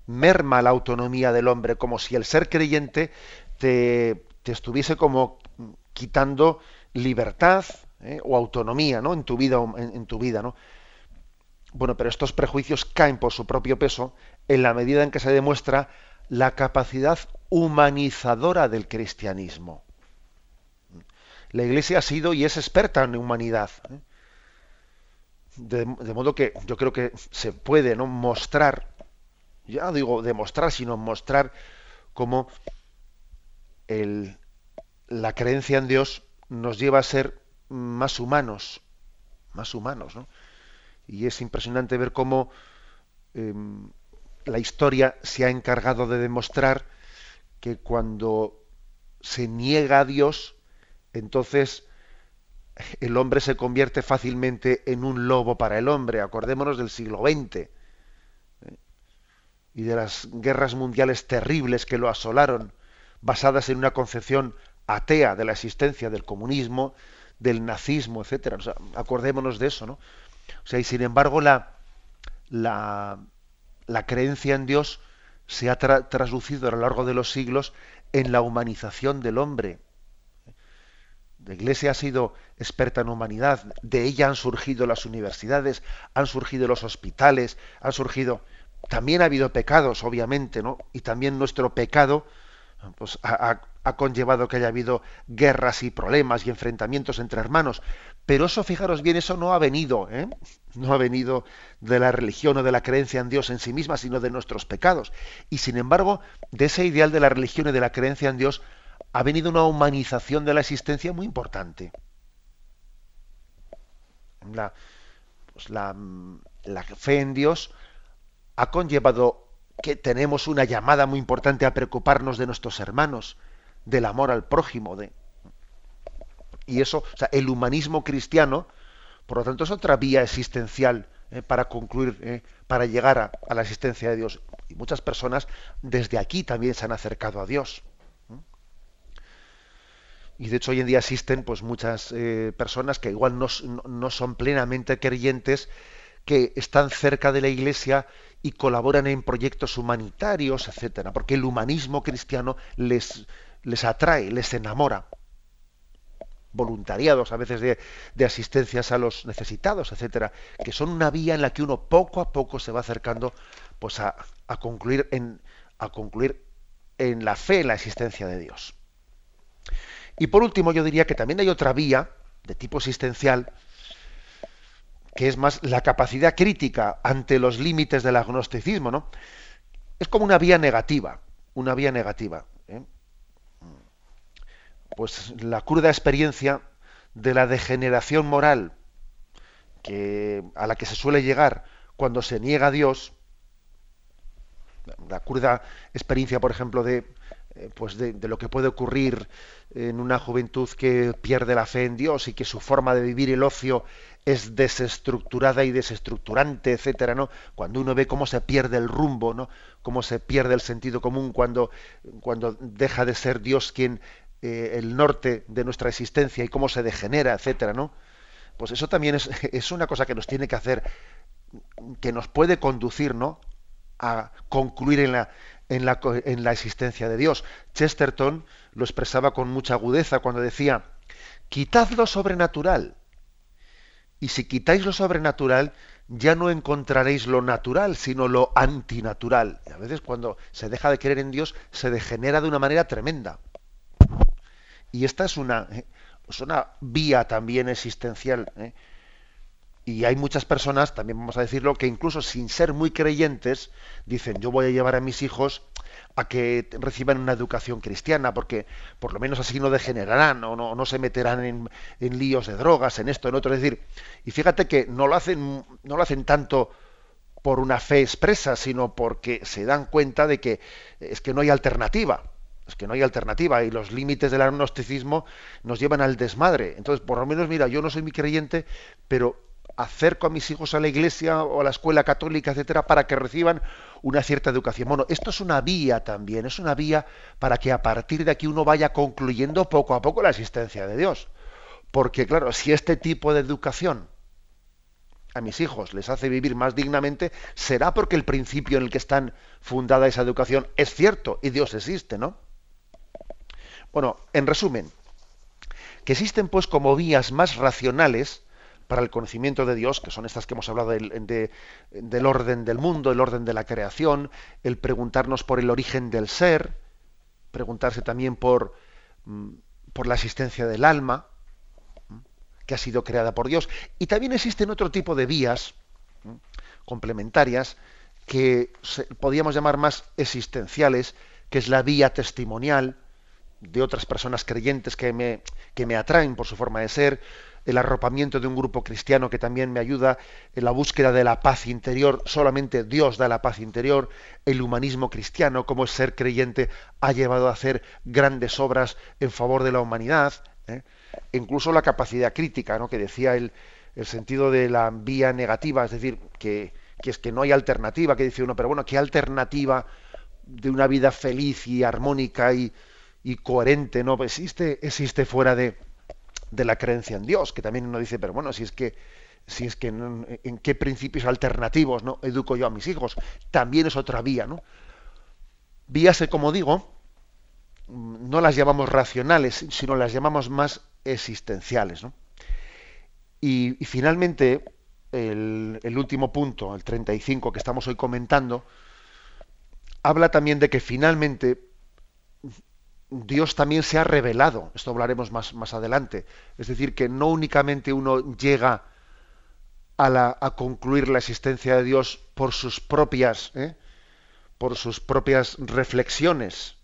merma la autonomía del hombre, como si el ser creyente te, estuviese como quitando libertad ¿eh? o autonomía ¿no? en tu vida. En, tu vida ¿no? Bueno, pero estos prejuicios caen por su propio peso en la medida en que se demuestra la capacidad humanizadora del cristianismo. La Iglesia ha sido y es experta en humanidad. ¿eh? De, modo que yo creo que se puede ¿no? mostrar, ya digo demostrar, sino mostrar cómo el, la creencia en Dios nos lleva a ser más humanos, más humanos, ¿no? Y es impresionante ver cómo em, la historia se ha encargado de demostrar que cuando se niega a Dios, entonces el hombre se convierte fácilmente en un lobo para el hombre. Acordémonos del siglo XX ¿eh? y de las guerras mundiales terribles que lo asolaron, basadas en una concepción atea de la existencia del comunismo, del nazismo, etcétera. acordémonos de eso, ¿no? O sea, y sin embargo la, la, creencia en Dios se ha traducido a lo largo de los siglos en la humanización del hombre. La Iglesia ha sido experta en humanidad, de ella han surgido las universidades, han surgido los hospitales, han surgido... También ha habido pecados, obviamente, ¿no? Y también nuestro pecado pues, ha, ha conllevado que haya habido guerras y problemas y enfrentamientos entre hermanos. Pero eso, fijaros bien, eso no ha venido, ¿eh? no ha venido de la religión o de la creencia en Dios en sí misma, sino de nuestros pecados. Y sin embargo, de ese ideal de la religión y de la creencia en Dios ha venido una humanización de la existencia muy importante. La, pues la, la fe en Dios ha conllevado que tenemos una llamada muy importante a preocuparnos de nuestros hermanos, del amor al prójimo, de, y eso, o sea, el humanismo cristiano, por lo tanto, es otra vía existencial eh, para concluir, eh, para llegar a, la existencia de Dios. Y muchas personas desde aquí también se han acercado a Dios. Y de hecho hoy en día existen pues muchas eh, personas que igual no, no, son plenamente creyentes, que están cerca de la Iglesia y colaboran en proyectos humanitarios, etcétera, porque el humanismo cristiano les, les atrae, les enamora voluntariados, a veces de, asistencias a los necesitados, etcétera, que son una vía en la que uno poco a poco se va acercando pues a, a concluir en a concluir en la fe en la existencia de Dios. Y por último, yo diría que también hay otra vía de tipo existencial, que es más la capacidad crítica ante los límites del agnosticismo, ¿no? Es como una vía negativa, una vía negativa. Pues la cruda experiencia de la degeneración moral que, a la que se suele llegar cuando se niega a Dios, la cruda experiencia, por ejemplo, de, eh, pues de, lo que puede ocurrir en una juventud que pierde la fe en Dios y que su forma de vivir el ocio es desestructurada y desestructurante, etcétera, ¿no? Cuando uno ve cómo se pierde el rumbo, ¿no? Cómo se pierde el sentido común cuando, cuando deja de ser Dios quien eh, el norte de nuestra existencia y cómo se degenera, etcétera, ¿no? Pues eso también <laughs> es, una cosa que nos tiene que hacer, que nos puede conducir, ¿no? A concluir en la, en la, en la existencia de Dios. Chesterton lo expresaba con mucha agudeza cuando decía, quitad lo sobrenatural. Y si quitáis lo sobrenatural, ya no encontraréis lo natural, sino lo antinatural. Y a veces cuando se deja de creer en Dios, se degenera de una manera tremenda. Y esta es una, eh, una vía también existencial. ¿eh? Y hay muchas personas, también vamos a decirlo, que incluso sin ser muy creyentes, dicen, yo voy a llevar a mis hijos a que reciban una educación cristiana, porque por lo menos así no degenerarán o no, no se meterán en, en, líos de drogas, en esto, en otro. Es decir, y fíjate que no lo hacen, no lo hacen tanto por una fe expresa, sino porque se dan cuenta de que es que no hay alternativa. Es que no hay alternativa y los límites del agnosticismo nos llevan al desmadre. Entonces, por lo menos, mira, yo no soy mi creyente, pero acerco a mis hijos a la iglesia o a la escuela católica, etcétera, para que reciban una cierta educación. Bueno, esto es una vía también, es una vía para que a partir de aquí uno vaya concluyendo poco a poco la existencia de Dios. Porque, claro, si este tipo de educación a mis hijos les hace vivir más dignamente, será porque el principio en el que están fundada esa educación es cierto y Dios existe, ¿no? Bueno, en resumen, que existen pues como vías más racionales para el conocimiento de Dios, que son estas que hemos hablado del orden del mundo, el orden de la creación, el preguntarnos por el origen del ser, preguntarse también por, mm, por la existencia del alma, mm, que ha sido creada por Dios. Y también existen otro tipo de vías mm, complementarias que podríamos llamar más existenciales, que es la vía testimonial de otras personas creyentes que me, que me atraen por su forma de ser, el arropamiento de un grupo cristiano que también me ayuda en la búsqueda de la paz interior, solamente Dios da la paz interior, el humanismo cristiano, como es ser creyente, ha llevado a hacer grandes obras en favor de la humanidad, ¿eh? incluso la capacidad crítica, ¿no? que decía el, el sentido de la vía negativa, es decir, que, que es que no hay alternativa, que dice uno, pero bueno, ¿qué alternativa de una vida feliz y armónica y, y coherente no existe, existe fuera de, de la creencia en Dios, que también uno dice, pero bueno, si es que si es que en, qué principios alternativos no educo yo a mis hijos, también es otra vía, ¿no? Vías como digo, no las llamamos racionales, sino las llamamos más existenciales, ¿no? Y, finalmente, el, el último punto, el 35 que estamos hoy comentando, habla también de que finalmente Dios también se ha revelado, esto hablaremos más, más adelante, es decir, que no únicamente uno llega a, la, a concluir la existencia de Dios por sus propias, ¿eh? por sus propias reflexiones,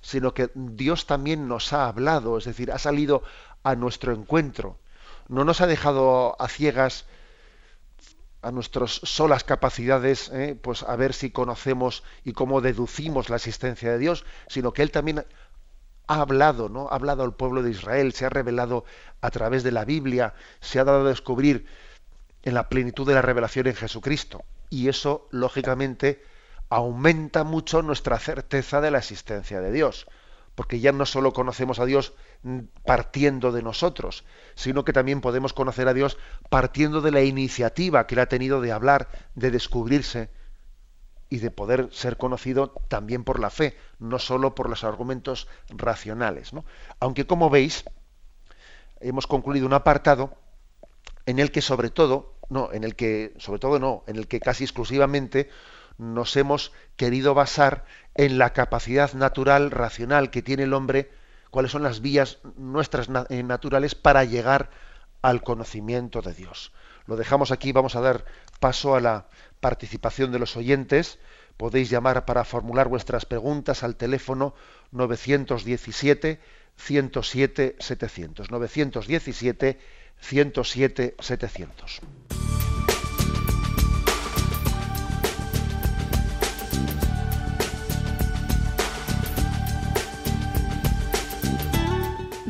sino que Dios también nos ha hablado, es decir, ha salido a nuestro encuentro, no nos ha dejado a ciegas a nuestras solas capacidades, ¿eh? pues a ver si conocemos y cómo deducimos la existencia de Dios, sino que Él también ha hablado, ¿no? Ha hablado al pueblo de Israel, se ha revelado a través de la Biblia, se ha dado a descubrir en la plenitud de la revelación en Jesucristo. Y eso, lógicamente, aumenta mucho nuestra certeza de la existencia de Dios, porque ya no solo conocemos a Dios partiendo de nosotros, sino que también podemos conocer a Dios partiendo de la iniciativa que Él ha tenido de hablar, de descubrirse y de poder ser conocido también por la fe, no solo por los argumentos racionales. Aunque, como veis, hemos concluido un apartado en el que sobre todo, no, en el que, sobre todo no, en el que casi exclusivamente nos hemos querido basar en la capacidad natural, racional que tiene el hombre cuáles son las vías nuestras eh, naturales para llegar al conocimiento de Dios. Lo dejamos aquí, vamos a dar paso a la participación de los oyentes. Podéis llamar para formular vuestras preguntas al teléfono 917 107 700. 917 107 700.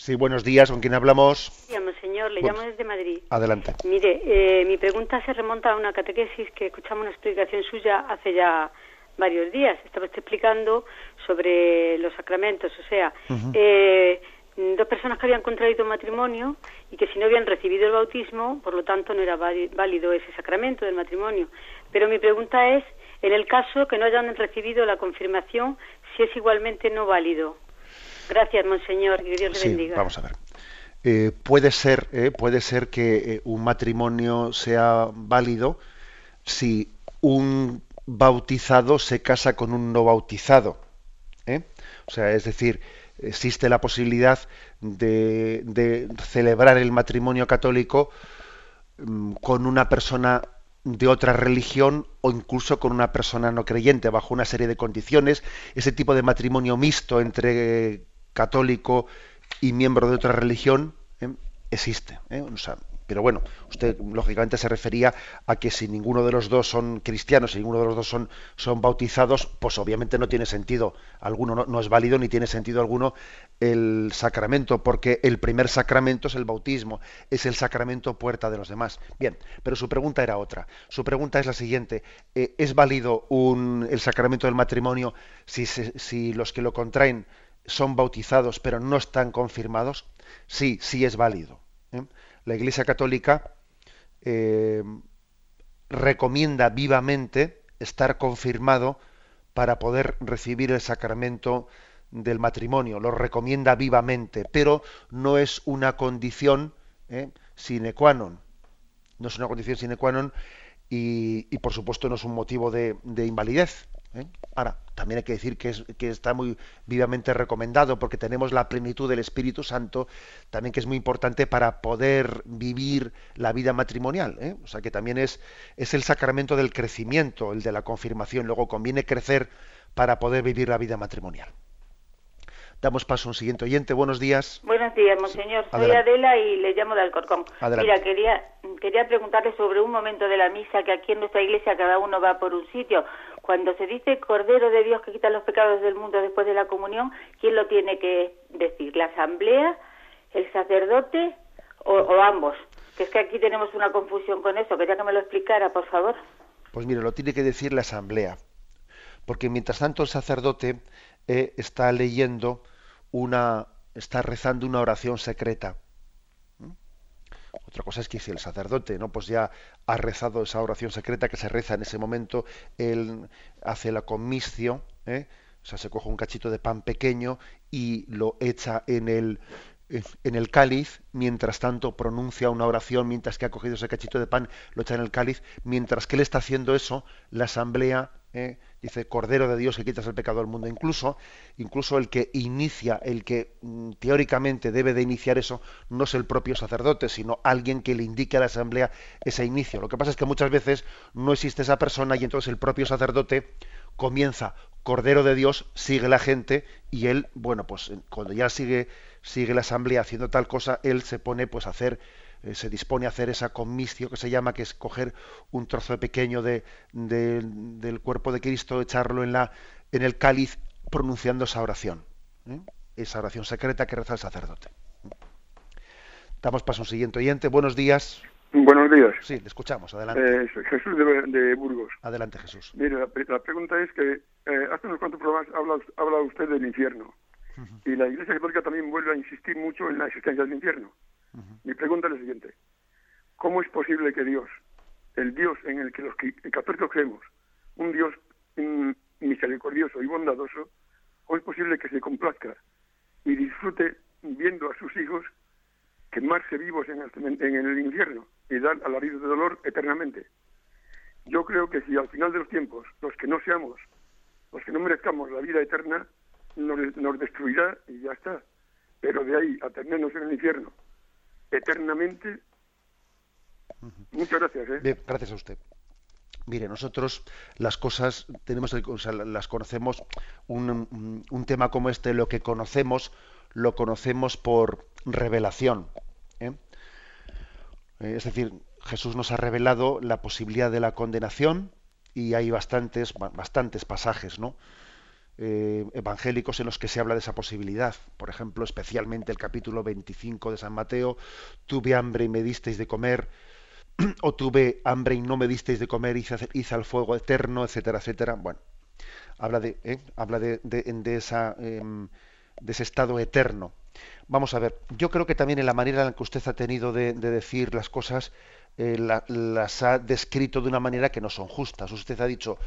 Sí, buenos días, ¿con quién hablamos? señor, le llamo desde Madrid. Adelante. Mire, eh, mi pregunta se remonta a una catequesis que escuchamos una explicación suya hace ya varios días. Estaba explicando sobre los sacramentos, o sea, eh, dos personas que habían contraído matrimonio y que si no habían recibido el bautismo, por lo tanto no era válido ese sacramento del matrimonio. Pero mi pregunta es, en el caso que no hayan recibido la confirmación, si es igualmente no válido. Gracias, monseñor, que Dios le bendiga. Vamos a ver. Eh, puede ser eh, puede ser que eh, un matrimonio sea válido si un bautizado se casa con un no bautizado o sea es decir existe la posibilidad de, celebrar el matrimonio católico mm, con una persona de otra religión o incluso con una persona no creyente bajo una serie de condiciones ese tipo de matrimonio mixto entre católico y miembro de otra religión ¿eh? existe. ¿eh? pero bueno, usted lógicamente se refería a que si ninguno de los dos son cristianos, si ninguno de los dos son, son bautizados, pues obviamente no tiene sentido alguno, no, es válido ni tiene sentido alguno el sacramento, porque el primer sacramento es el bautismo, es el sacramento puerta de los demás. Bien, pero su pregunta era otra. Su pregunta es la siguiente: eh, ¿es válido un, el sacramento del matrimonio si, si los que lo contraen son bautizados pero no están confirmados? Sí, sí es válido. ¿eh? La Iglesia Católica eh, recomienda vivamente estar confirmado para poder recibir el sacramento del matrimonio. Lo recomienda vivamente, pero no es una condición ¿eh? sine qua non. No es una condición sine qua non y, por supuesto no es un motivo de invalidez. ¿eh? Ahora, también hay que decir que, es, que está muy vivamente recomendado porque tenemos la plenitud del Espíritu Santo, también que es muy importante para poder vivir la vida matrimonial. ¿eh? O sea que también es, es el sacramento del crecimiento, el de la confirmación. Luego conviene crecer para poder vivir la vida matrimonial. Damos paso a un siguiente oyente. Buenos días. Buenos días, monseñor. Soy Adela y le llamo de Alcorcón. Mira, quería, quería preguntarle sobre un momento de la misa que aquí en nuestra iglesia cada uno va por un sitio. Cuando se dice Cordero de Dios que quita los pecados del mundo después de la comunión, ¿quién lo tiene que decir? ¿La asamblea, el sacerdote o, ambos? Que es que aquí tenemos una confusión con eso. Quería que me lo explicara, por favor. Pues mire, lo tiene que decir la asamblea. Porque mientras tanto el sacerdote eh, está leyendo una, está rezando una oración secreta. Otra cosa es que si el sacerdote no pues ya ha rezado esa oración secreta que se reza en ese momento, él hace la comiscio, ¿eh? o sea, se coge un cachito de pan pequeño y lo echa en el en el cáliz, mientras tanto pronuncia una oración, mientras que ha cogido ese cachito de pan, lo echa en el cáliz, mientras que él está haciendo eso, la asamblea eh, dice Cordero de Dios que quitas el pecado del mundo. Incluso, incluso el que inicia, el que mm, teóricamente debe de iniciar eso, no es el propio sacerdote, sino alguien que le indique a la asamblea ese inicio. Lo que pasa es que muchas veces no existe esa persona y entonces el propio sacerdote comienza Cordero de Dios, sigue la gente y él, bueno, pues cuando ya sigue sigue la asamblea haciendo tal cosa, él se pone pues a hacer, eh, se dispone a hacer esa comicio que se llama, que es coger un trozo pequeño de, del cuerpo de Cristo, echarlo en, la, en el cáliz, pronunciando esa oración. ¿eh? Esa oración secreta que reza el sacerdote. Damos paso a un siguiente oyente. Buenos días. Buenos días. Sí, le escuchamos. Adelante. Eh, Jesús de, Burgos. Adelante, Jesús. Mire, la, pregunta es que hace unos cuantos programas habla, habla usted del infierno. Y la Iglesia Católica también vuelve a insistir mucho en la existencia del infierno. Mi pregunta es la siguiente. ¿Cómo es posible que Dios, el Dios en el que los católicos creemos, un Dios misericordioso y bondadoso, cómo es posible que se complazca y disfrute viendo a sus hijos quemarse vivos en el, en el infierno y dar alaridos de dolor eternamente? Yo creo que si al final de los tiempos, los que no seamos, los que no merezcamos la vida eterna, nos, destruirá y ya está. Pero de ahí a tenernos en el infierno eternamente. Muchas gracias. ¿eh? gracias a usted. Mire, nosotros las cosas tenemos, las conocemos, un, un, tema como este, lo que conocemos, lo conocemos por revelación. ¿eh? Eh, es decir, Jesús nos ha revelado la posibilidad de la condenación y hay bastantes, bastantes pasajes, ¿no? Eh, evangélicos en los que se habla de esa posibilidad. Por ejemplo, especialmente el capítulo 25 de San Mateo, tuve hambre y me disteis de comer, <clears throat> o tuve hambre y no me disteis de comer, hice, hice al fuego eterno, etcétera, etcétera. Bueno, habla de, ¿eh? habla de, de, esa, em, de ese estado eterno. Vamos a ver, yo creo que también en la manera en la que usted ha tenido de, decir las cosas, eh, las ha descrito de una manera que no son justas. Usted ha dicho,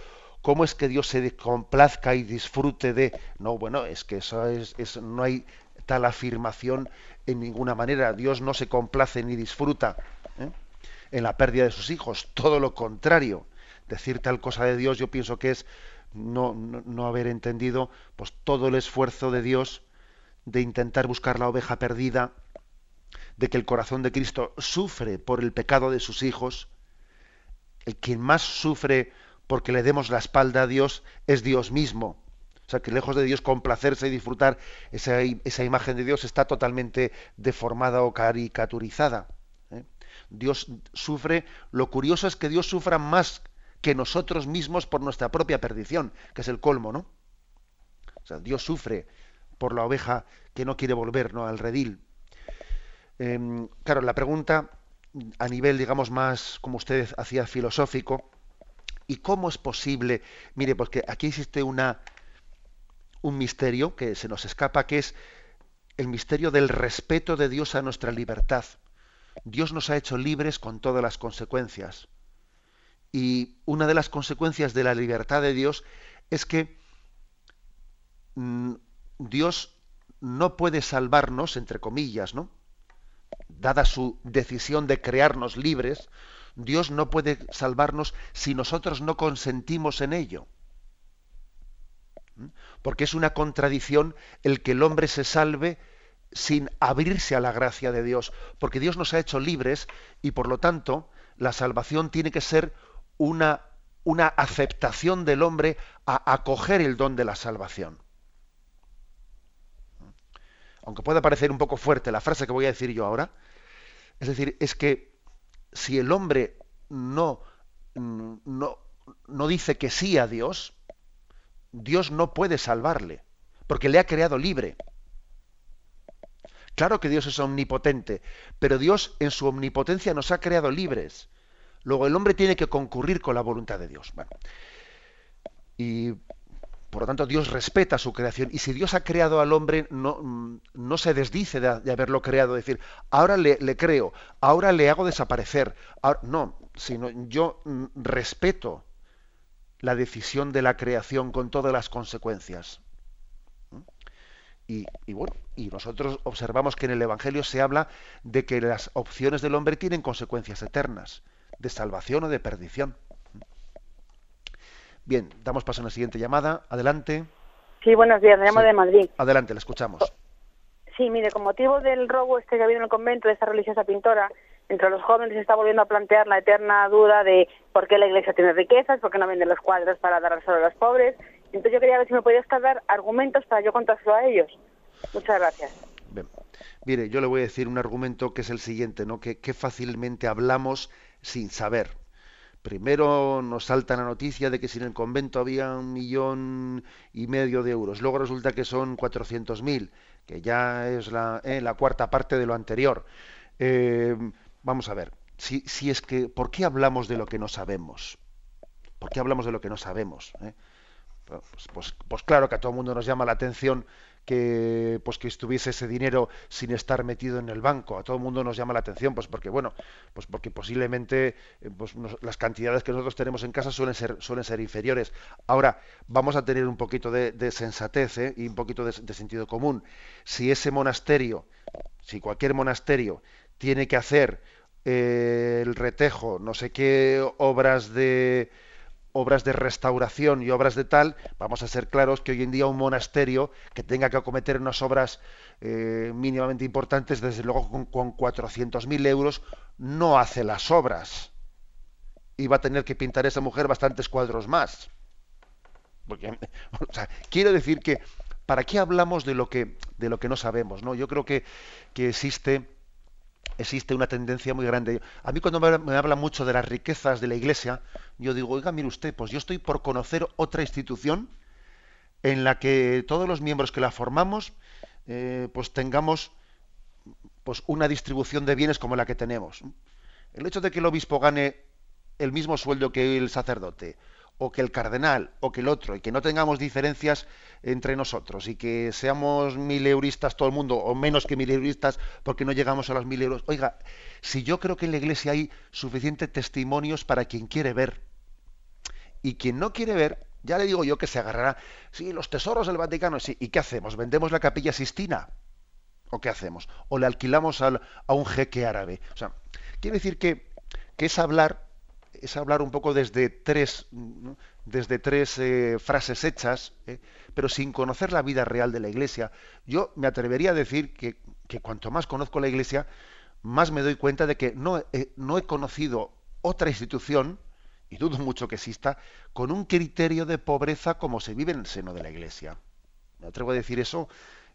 ¿Cómo es que Dios se complazca y disfrute de.? No, bueno, es que eso es, no hay tal afirmación en ninguna manera. Dios no se complace ni disfruta ¿eh? en la pérdida de sus hijos. Todo lo contrario. Decir tal cosa de Dios, yo pienso que es no, no, haber entendido pues, todo el esfuerzo de Dios de intentar buscar la oveja perdida, de que el corazón de Cristo sufre por el pecado de sus hijos. El quien más sufre porque le demos la espalda a Dios es Dios mismo. O sea, que lejos de Dios complacerse y disfrutar esa, esa imagen de Dios está totalmente deformada o caricaturizada. ¿eh? Dios sufre, lo curioso es que Dios sufra más que nosotros mismos por nuestra propia perdición, que es el colmo, ¿no? O sea, Dios sufre por la oveja que no quiere volver ¿no? al redil. Em, claro, la pregunta a nivel, digamos, más, como usted hacía, filosófico, ¿Y cómo es posible? Mire, porque aquí existe una, un misterio que se nos escapa, que es el misterio del respeto de Dios a nuestra libertad. Dios nos ha hecho libres con todas las consecuencias. Y una de las consecuencias de la libertad de Dios es que mm, Dios no puede salvarnos, entre comillas, ¿no? Dada su decisión de crearnos libres, Dios no puede salvarnos si nosotros no consentimos en ello. ¿Mm? Porque es una contradicción el que el hombre se salve sin abrirse a la gracia de Dios, porque Dios nos ha hecho libres y por lo tanto la salvación tiene que ser una, una aceptación del hombre a acoger el don de la salvación. ¿Mm? Aunque pueda parecer un poco fuerte la frase que voy a decir yo ahora, es decir, es que si el hombre no, no, no dice que sí a Dios, Dios no puede salvarle, porque le ha creado libre. Claro que Dios es omnipotente, pero Dios en su omnipotencia nos ha creado libres. Luego el hombre tiene que concurrir con la voluntad de Dios. y por lo tanto, Dios respeta su creación. Y si Dios ha creado al hombre, no, mm, no se desdice de, haberlo creado. decir, ahora le, creo, ahora le hago desaparecer. no, sino yo mm, respeto la decisión de la creación con todas las consecuencias. y, bueno, y nosotros observamos que en el Evangelio se habla de que las opciones del hombre tienen consecuencias eternas, de salvación o de perdición. Bien, damos paso a la siguiente llamada. Adelante. Sí, buenos días, me llamo de Madrid. Adelante, le escuchamos. Sí, mire, con motivo del robo este que ha habido en el convento de esta religiosa pintora, entre los jóvenes se está volviendo a plantear la eterna duda de por qué la iglesia tiene riquezas, por qué no vende los cuadros para dar solo a los pobres. Entonces yo quería ver si me podías dar argumentos para yo contárselo a ellos. Muchas gracias. Bien. Mire, yo le voy a decir un argumento que es el siguiente, ¿no? Que, que fácilmente hablamos sin saber. Primero nos salta la noticia de que si en el convento había un millón y medio de euros, luego resulta que son 400.000, que ya es la, eh, la, cuarta parte de lo anterior. Eh, vamos a ver, si, si, es que, ¿por qué hablamos de lo que no sabemos? ¿Por qué hablamos de lo que no sabemos? Eh? Pues, pues, pues, claro que a todo el mundo nos llama la atención que pues que estuviese ese dinero sin estar metido en el banco. A todo el mundo nos llama la atención pues porque bueno pues porque posiblemente eh, pues las cantidades que nosotros tenemos en casa suelen ser suelen ser inferiores. Ahora vamos a tener un poquito de, sensatez ¿eh? y un poquito de, sentido común. Si ese monasterio si cualquier monasterio tiene que hacer eh, el retejo no sé qué obras de obras de restauración y obras de tal, vamos a ser claros que hoy en día un monasterio que tenga que acometer unas obras eh, mínimamente importantes, desde luego con, con 400.000 euros, no hace las obras. Y va a tener que pintar esa mujer bastantes cuadros más. Porque, <laughs> quiero decir que, ¿para qué hablamos de lo que, de lo que no sabemos? ¿no? Yo creo que, que existe existe una tendencia muy grande. A mí cuando me habla mucho de las riquezas de la Iglesia, yo digo, oiga, mire usted, pues yo estoy por conocer otra institución en la que todos los miembros que la formamos, eh, pues tengamos pues una distribución de bienes como la que tenemos. El hecho de que el obispo gane el mismo sueldo que el sacerdote, o que el cardenal o que el otro y que no tengamos diferencias entre nosotros y que seamos mil euristas todo el mundo o menos que mil euristas porque no llegamos a los mil euros. Oiga, si yo creo que en la iglesia hay suficientes testimonios para quien quiere ver y quien no quiere ver, ya le digo yo que se agarrará, sí, los tesoros del Vaticano, sí, ¿y qué hacemos? ¿Vendemos la capilla Sistina? ¿O qué hacemos? ¿O le alquilamos al, a un jeque árabe? O sea, quiere decir que, que es hablar es hablar un poco desde tres, desde tres eh, frases hechas, eh, pero sin conocer la vida real de la Iglesia. Yo me atrevería a decir que, cuanto más conozco la Iglesia, más me doy cuenta de que no, no he conocido otra institución, y dudo mucho que exista, con un criterio de pobreza como se vive en el seno de la Iglesia. Me atrevo a decir eso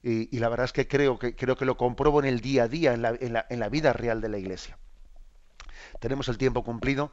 y, la verdad es que creo, que creo que lo compruebo en el día a día, en la, en la, en la vida real de la Iglesia. Tenemos el tiempo cumplido.